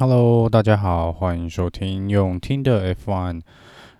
Hello，大家好，欢迎收听用听的 F1。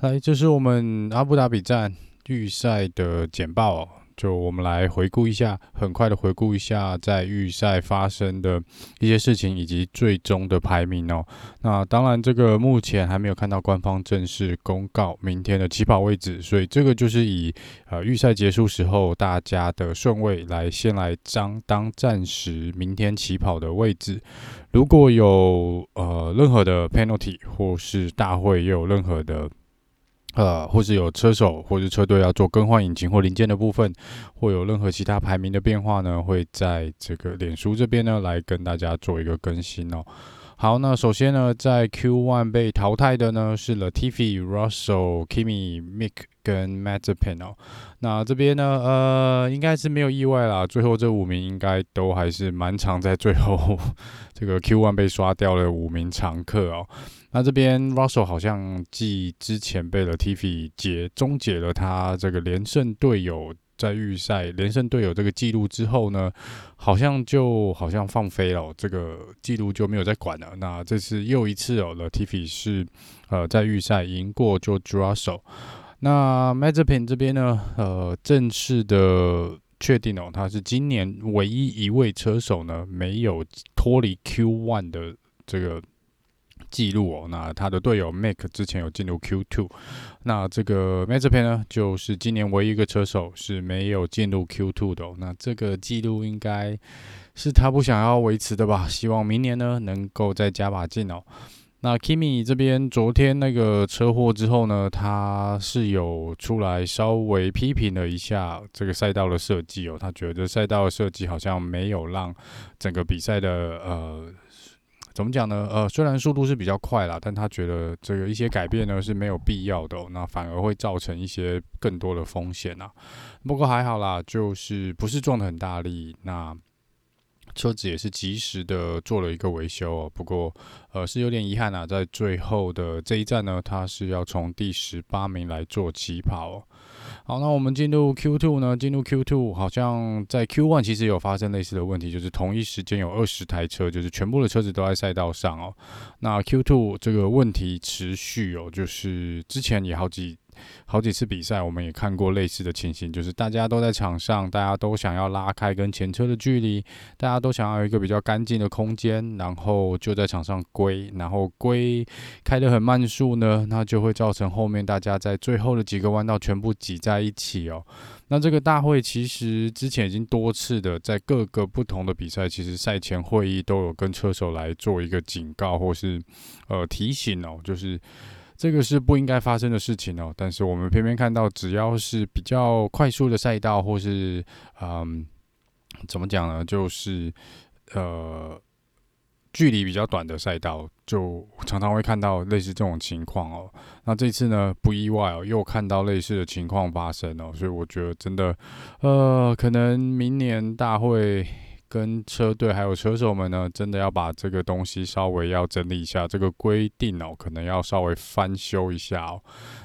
来，这是我们阿布达比站预赛的简报哦。就我们来回顾一下，很快的回顾一下在预赛发生的一些事情以及最终的排名哦。那当然，这个目前还没有看到官方正式公告明天的起跑位置，所以这个就是以呃预赛结束时候大家的顺位来先来张当暂时明天起跑的位置。如果有呃任何的 penalty 或是大会又有任何的。呃，或是有车手或是车队要做更换引擎或零件的部分，或有任何其他排名的变化呢，会在这个脸书这边呢来跟大家做一个更新哦。好，那首先呢，在 Q1 被淘汰的呢是 Latifi、Russell、Kimi、Mick 跟 Mazepin 哦。那这边呢，呃，应该是没有意外啦，最后这五名应该都还是蛮常在最后 这个 Q1 被刷掉的五名常客哦。那这边 Russell 好像继之前被 Latifi 解终结了他这个连胜队友在预赛连胜队友这个记录之后呢，好像就好像放飞了，这个记录就没有再管了。那这次又一次哦了，Tiffi 是呃在预赛赢过就 Russell。那 Mazepin 这边呢，呃正式的确定哦，他是今年唯一一位车手呢没有脱离 Q One 的这个。记录哦，那他的队友 Mick 之前有进入 Q2，那这个 Mazepin 呢，就是今年唯一一个车手是没有进入 Q2 的哦。那这个记录应该是他不想要维持的吧？希望明年呢能够再加把劲哦。那 Kimi 这边昨天那个车祸之后呢，他是有出来稍微批评了一下这个赛道的设计哦，他觉得赛道设计好像没有让整个比赛的呃。怎么讲呢？呃，虽然速度是比较快啦，但他觉得这个一些改变呢是没有必要的，那反而会造成一些更多的风险啊。不过还好啦，就是不是撞得很大力，那车子也是及时的做了一个维修哦。不过呃是有点遗憾啊，在最后的这一站呢，他是要从第十八名来做起跑。好，那我们进入 Q two 呢？进入 Q two，好像在 Q one 其实有发生类似的问题，就是同一时间有二十台车，就是全部的车子都在赛道上哦。那 Q two 这个问题持续哦，就是之前也好几。好几次比赛，我们也看过类似的情形，就是大家都在场上，大家都想要拉开跟前车的距离，大家都想要一个比较干净的空间，然后就在场上龟，然后龟开得很慢速呢，那就会造成后面大家在最后的几个弯道全部挤在一起哦。那这个大会其实之前已经多次的在各个不同的比赛，其实赛前会议都有跟车手来做一个警告或是呃提醒哦，就是。这个是不应该发生的事情哦，但是我们偏偏看到，只要是比较快速的赛道，或是嗯，怎么讲呢？就是呃，距离比较短的赛道，就常常会看到类似这种情况哦。那这次呢，不意外哦，又看到类似的情况发生哦，所以我觉得真的，呃，可能明年大会。跟车队还有车手们呢，真的要把这个东西稍微要整理一下，这个规定哦，可能要稍微翻修一下哦，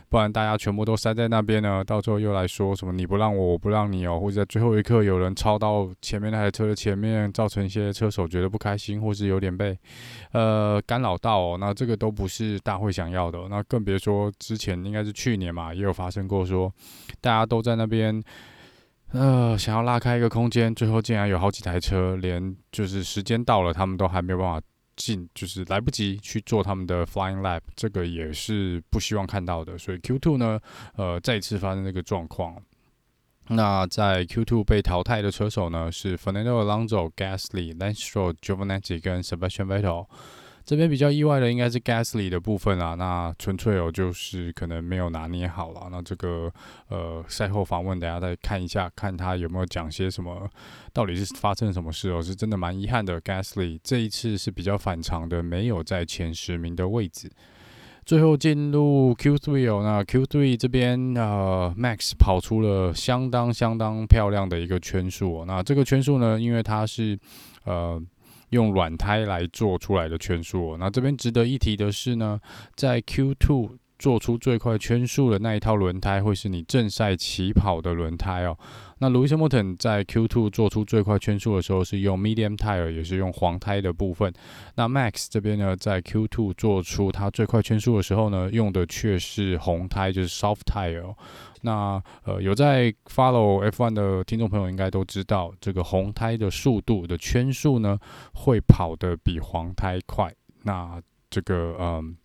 不然大家全部都塞在那边呢，到时候又来说什么你不让我，我不让你哦，或者在最后一刻有人超到前面那台车的前面，造成一些车手觉得不开心，或是有点被呃干扰到哦，那这个都不是大会想要的，那更别说之前应该是去年嘛，也有发生过说大家都在那边。呃，想要拉开一个空间，最后竟然有好几台车，连就是时间到了，他们都还没有办法进，就是来不及去做他们的 flying lap，这个也是不希望看到的。所以 Q2 呢，呃，再一次发生这个状况。那在 Q2 被淘汰的车手呢，是 Fernando Alonso、Gasly、Lance Stroll、Giovinazzi 跟 Sebastian Vettel。这边比较意外的应该是 Gasly 的部分啊，那纯粹哦就是可能没有拿捏好了。那这个呃赛后访问，大家再看一下，看他有没有讲些什么，到底是发生什么事哦？是真的蛮遗憾的，Gasly 这一次是比较反常的，没有在前十名的位置。最后进入 Q3 哦，那 Q3 这边呃 Max 跑出了相当相当漂亮的一个圈数哦。那这个圈数呢，因为它是呃。用软胎来做出来的圈数，那这边值得一提的是呢，在 Q2 做出最快圈数的那一套轮胎会是你正赛起跑的轮胎哦。那 Lewis Hamilton 在 Q2 做出最快圈数的时候是用 Medium Tire，也是用黄胎的部分。那 Max 这边呢，在 Q2 做出它最快圈数的时候呢，用的却是红胎，就是 Soft Tire。那呃，有在 follow F1 的听众朋友应该都知道，这个红胎的速度的圈数呢，会跑得比黄胎快。那这个嗯。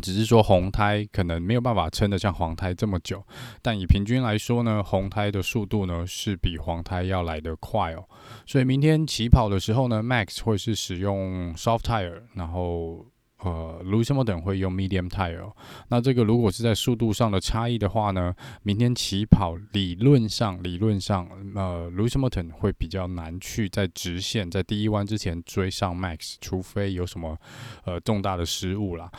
只是说红胎可能没有办法撑得像黄胎这么久，但以平均来说呢，红胎的速度呢是比黄胎要来得快哦。所以明天起跑的时候呢，Max 会是使用 soft tire，然后呃，Lewis Hamilton 会用 medium tire。那这个如果是在速度上的差异的话呢，明天起跑理论上理论上呃，Lewis Hamilton 会比较难去在直线在第一弯之前追上 Max，除非有什么呃重大的失误啦。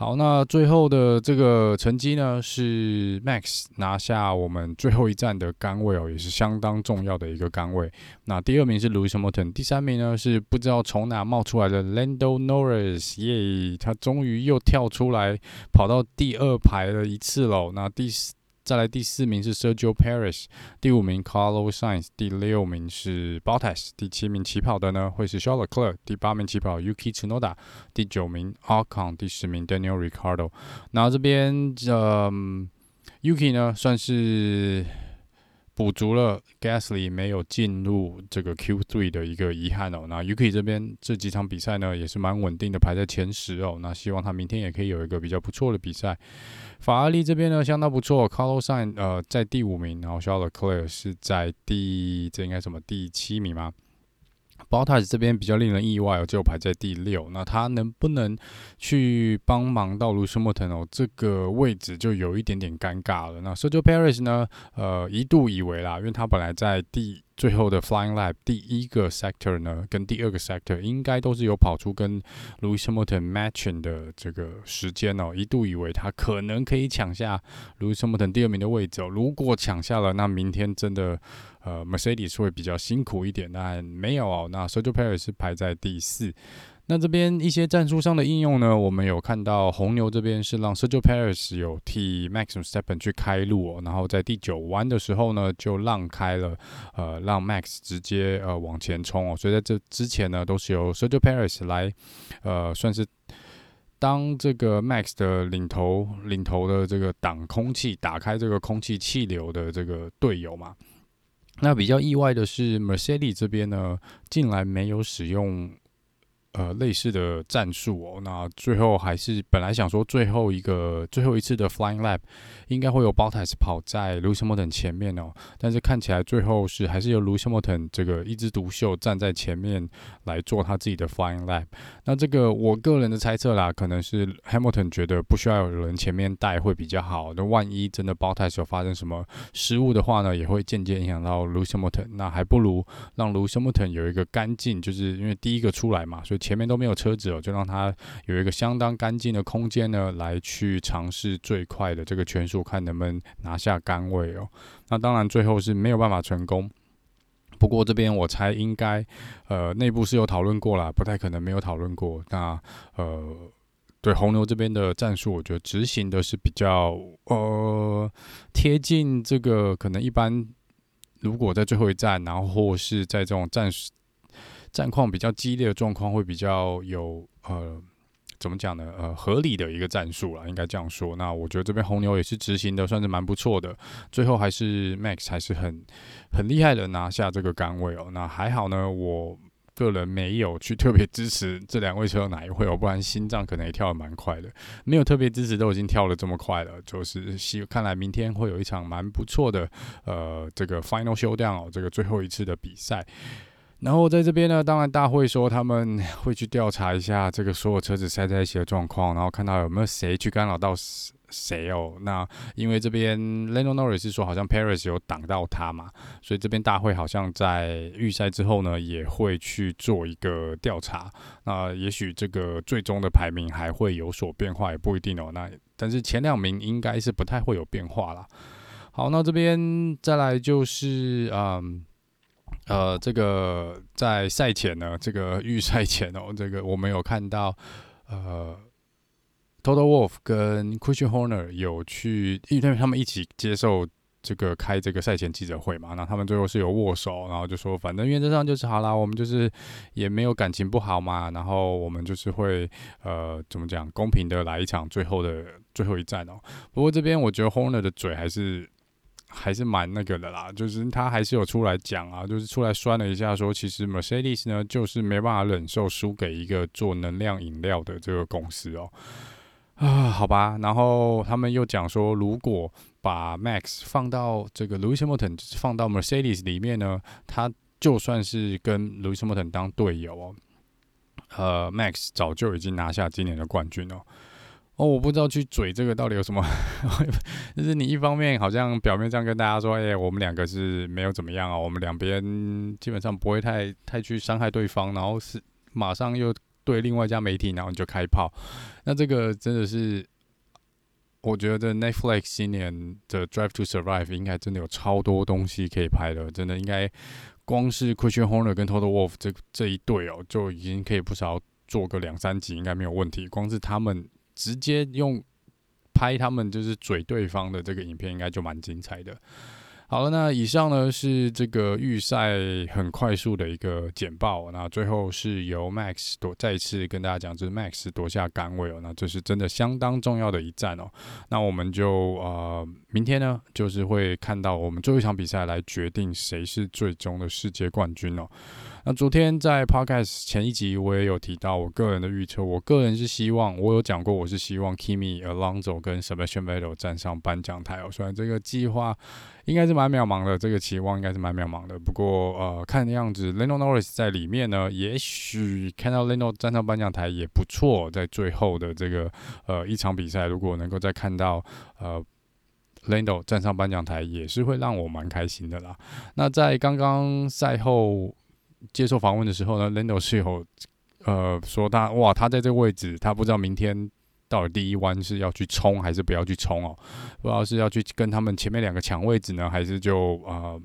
好，那最后的这个成绩呢，是 Max 拿下我们最后一站的杆位哦，也是相当重要的一个杆位。那第二名是 Louis Hamilton，第三名呢是不知道从哪冒出来的 Lando Norris，耶，他终于又跳出来跑到第二排了一次喽。那第四。再来第四名是 Sergio Paris，第五名 Carlos Sainz，第六名是 Bottas，第七名起跑的呢会是 Charles Leclerc，第八名起跑 Yuki Tsunoda，第九名 Arcon，第十名 Daniel Ricardo。然后这边呃 Yuki 呢算是补足了 Gasly 没有进入这个 Q3 的一个遗憾哦。那 uki 这边这几场比赛呢也是蛮稳定的，排在前十哦。那希望他明天也可以有一个比较不错的比赛。法拉利这边呢相当不错，Carlos Sainz 呃在第五名，然后 Charles l e c l e r 是在第这应该什么第七名吗？Bottas 这边比较令人意外哦，就排在第六。那他能不能去帮忙到 Lewis Hamilton 哦？这个位置就有一点点尴尬了。那 Sergio Perez 呢？呃，一度以为啦，因为他本来在第最后的 Flying Lap 第一个 Sector 呢，跟第二个 Sector 应该都是有跑出跟 Lewis Hamilton matching 的这个时间哦。一度以为他可能可以抢下 Lewis Hamilton 第二名的位置哦。如果抢下了，那明天真的。呃，Mercedes 会比较辛苦一点，但没有哦。那 Sergio Perez 是排在第四。那这边一些战术上的应用呢，我们有看到红牛这边是让 Sergio Perez 有替 Max Verstappen 去开路哦，然后在第九弯的时候呢，就让开了，呃，让 Max 直接呃往前冲哦。所以在这之前呢，都是由 Sergio Perez 来，呃，算是当这个 Max 的领头领头的这个挡空气、打开这个空气气流的这个队友嘛。那比较意外的是，Mercedes 这边呢，竟然没有使用。呃，类似的战术哦，那最后还是本来想说最后一个最后一次的 Flying Lap 应该会有 Bottas 跑在 Lewis Hamilton 前面哦，但是看起来最后是还是由 Lewis Hamilton 这个一枝独秀站在前面来做他自己的 Flying Lap。那这个我个人的猜测啦，可能是 Hamilton 觉得不需要有人前面带会比较好，那万一真的 Bottas 有发生什么失误的话呢，也会间接影响到 Lewis Hamilton。那还不如让 Lewis Hamilton 有一个干净，就是因为第一个出来嘛，所以。前面都没有车子哦，就让他有一个相当干净的空间呢，来去尝试最快的这个圈数，看能不能拿下杆位哦。那当然最后是没有办法成功。不过这边我猜应该，呃，内部是有讨论过了，不太可能没有讨论过。那呃，对红牛这边的战术，我觉得执行的是比较呃贴近这个可能一般，如果在最后一站，然后或是在这种战术。战况比较激烈的状况会比较有呃，怎么讲呢？呃，合理的一个战术啦，应该这样说。那我觉得这边红牛也是执行的算是蛮不错的，最后还是 Max 还是很很厉害的拿下这个杆位哦。那还好呢，我个人没有去特别支持这两位车哪一位哦，不然心脏可能也跳得蛮快的。没有特别支持都已经跳得这么快了，就是希看来明天会有一场蛮不错的呃这个 Final Showdown 哦，这个最后一次的比赛。然后在这边呢，当然大会说他们会去调查一下这个所有车子塞在一起的状况，然后看到有没有谁去干扰到谁哦。那因为这边 Lando Norris 是说好像 Perez 有挡到他嘛，所以这边大会好像在预赛之后呢也会去做一个调查。那也许这个最终的排名还会有所变化，也不一定哦。那但是前两名应该是不太会有变化啦。好，那这边再来就是嗯。呃，这个在赛前呢，这个预赛前哦，这个我们有看到，呃，，Total Wolf 跟 Christian Horner 有去，因为他们一起接受这个开这个赛前记者会嘛，那他们最后是有握手，然后就说，反正原则上就是好啦，我们就是也没有感情不好嘛，然后我们就是会呃怎么讲，公平的来一场最后的最后一战哦。不过这边我觉得 Horner 的嘴还是。还是蛮那个的啦，就是他还是有出来讲啊，就是出来酸了一下，说其实 Mercedes 呢，就是没办法忍受输给一个做能量饮料的这个公司哦。啊，好吧，然后他们又讲说，如果把 Max 放到这个 Lewis Hamilton 放到 Mercedes 里面呢，他就算是跟 Lewis Hamilton 当队友哦，呃，Max 早就已经拿下今年的冠军了。哦，我不知道去嘴这个到底有什么，就是你一方面好像表面上跟大家说，哎、我们两个是没有怎么样啊，我们两边基本上不会太太去伤害对方，然后是马上又对另外一家媒体，然后你就开炮，那这个真的是，我觉得 Netflix 今年的 Drive to Survive 应该真的有超多东西可以拍的，真的应该光是 Christian Horner 跟 Toto Wolff 这这一对哦，就已经可以不少做个两三集，应该没有问题，光是他们。直接用拍他们就是嘴对方的这个影片，应该就蛮精彩的。好了，那以上呢是这个预赛很快速的一个简报。那最后是由 Max 夺，再次跟大家讲，就是 Max 夺下杆位哦。那这是真的相当重要的一战哦。那我们就呃，明天呢，就是会看到我们最后一场比赛来决定谁是最终的世界冠军哦。那昨天在 Podcast 前一集我也有提到我个人的预测，我个人是希望，我有讲过我是希望 Kimi Alonso 跟 Sebastian Vettel 站上颁奖台哦。虽然这个计划应该是蛮渺茫的，这个期望应该是蛮渺茫的。不过呃，看样子 Lando Norris 在里面呢，也许看到 Lando 站上颁奖台也不错。在最后的这个呃一场比赛，如果能够再看到呃 Lando 站上颁奖台，也是会让我蛮开心的啦。那在刚刚赛后。接受访问的时候呢，Lando 是有呃说他哇，他在这个位置，他不知道明天到底第一弯是要去冲还是不要去冲哦，不知道是要去跟他们前面两个抢位置呢，还是就呃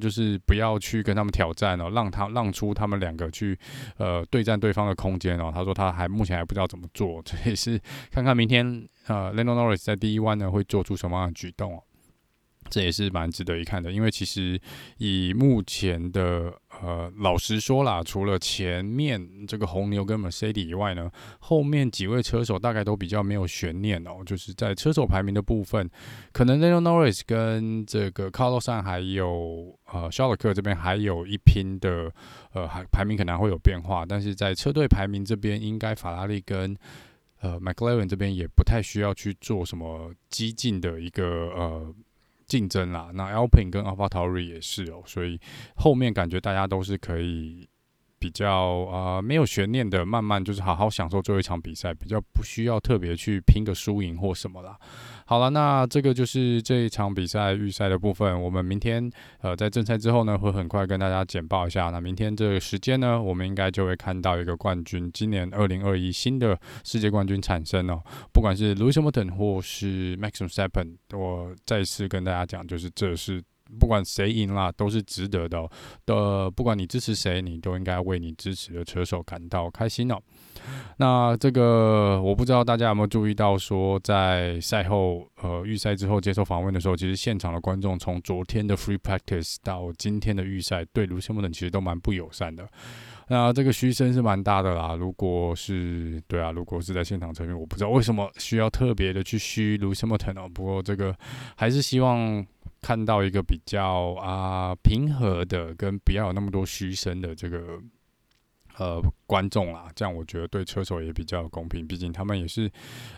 就是不要去跟他们挑战哦，让他让出他们两个去呃对战对方的空间哦。他说他还目前还不知道怎么做，这也是看看明天呃 Lando Norris 在第一弯呢会做出什么样的举动哦。这也是蛮值得一看的，因为其实以目前的呃，老实说啦，除了前面这个红牛跟 Mercedes 以外呢，后面几位车手大概都比较没有悬念哦。就是在车手排名的部分，可能 Lando Norris 跟这个 Carlos Sainz 还有呃肖尔克这边还有一拼的呃，还排名可能会有变化，但是在车队排名这边，应该法拉利跟呃 McLaren 这边也不太需要去做什么激进的一个呃。竞争啦，那 Alpine 跟 AlphaTauri 也是哦，所以后面感觉大家都是可以比较呃没有悬念的，慢慢就是好好享受最后一场比赛，比较不需要特别去拼个输赢或什么啦。好了，那这个就是这一场比赛预赛的部分。我们明天呃在正赛之后呢，会很快跟大家简报一下。那明天这个时间呢，我们应该就会看到一个冠军，今年二零二一新的世界冠军产生哦。不管是 Lewis Hamilton 或是 Maxim s t e p p e n 我再次跟大家讲，就是这是不管谁赢啦，都是值得的。的，不管你支持谁，你都应该为你支持的车手感到开心哦。那这个我不知道大家有没有注意到，说在赛后呃预赛之后接受访问的时候，其实现场的观众从昨天的 Free Practice 到今天的预赛，对卢西莫等其实都蛮不友善的。那这个嘘声是蛮大的啦。如果是对啊，如果是在现场层面，我不知道为什么需要特别的去嘘卢西莫腾哦。不过这个还是希望看到一个比较啊平和的，跟不要有那么多嘘声的这个。呃，观众啦，这样我觉得对车手也比较公平，毕竟他们也是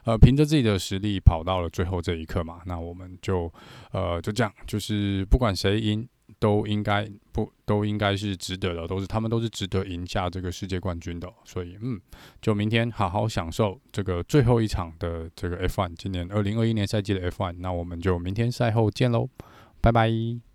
呃凭着自己的实力跑到了最后这一刻嘛。那我们就呃就这样，就是不管谁赢，都应该不都应该是值得的，都是他们都是值得赢下这个世界冠军的。所以嗯，就明天好好享受这个最后一场的这个 F1，今年二零二一年赛季的 F1。那我们就明天赛后见喽，拜拜。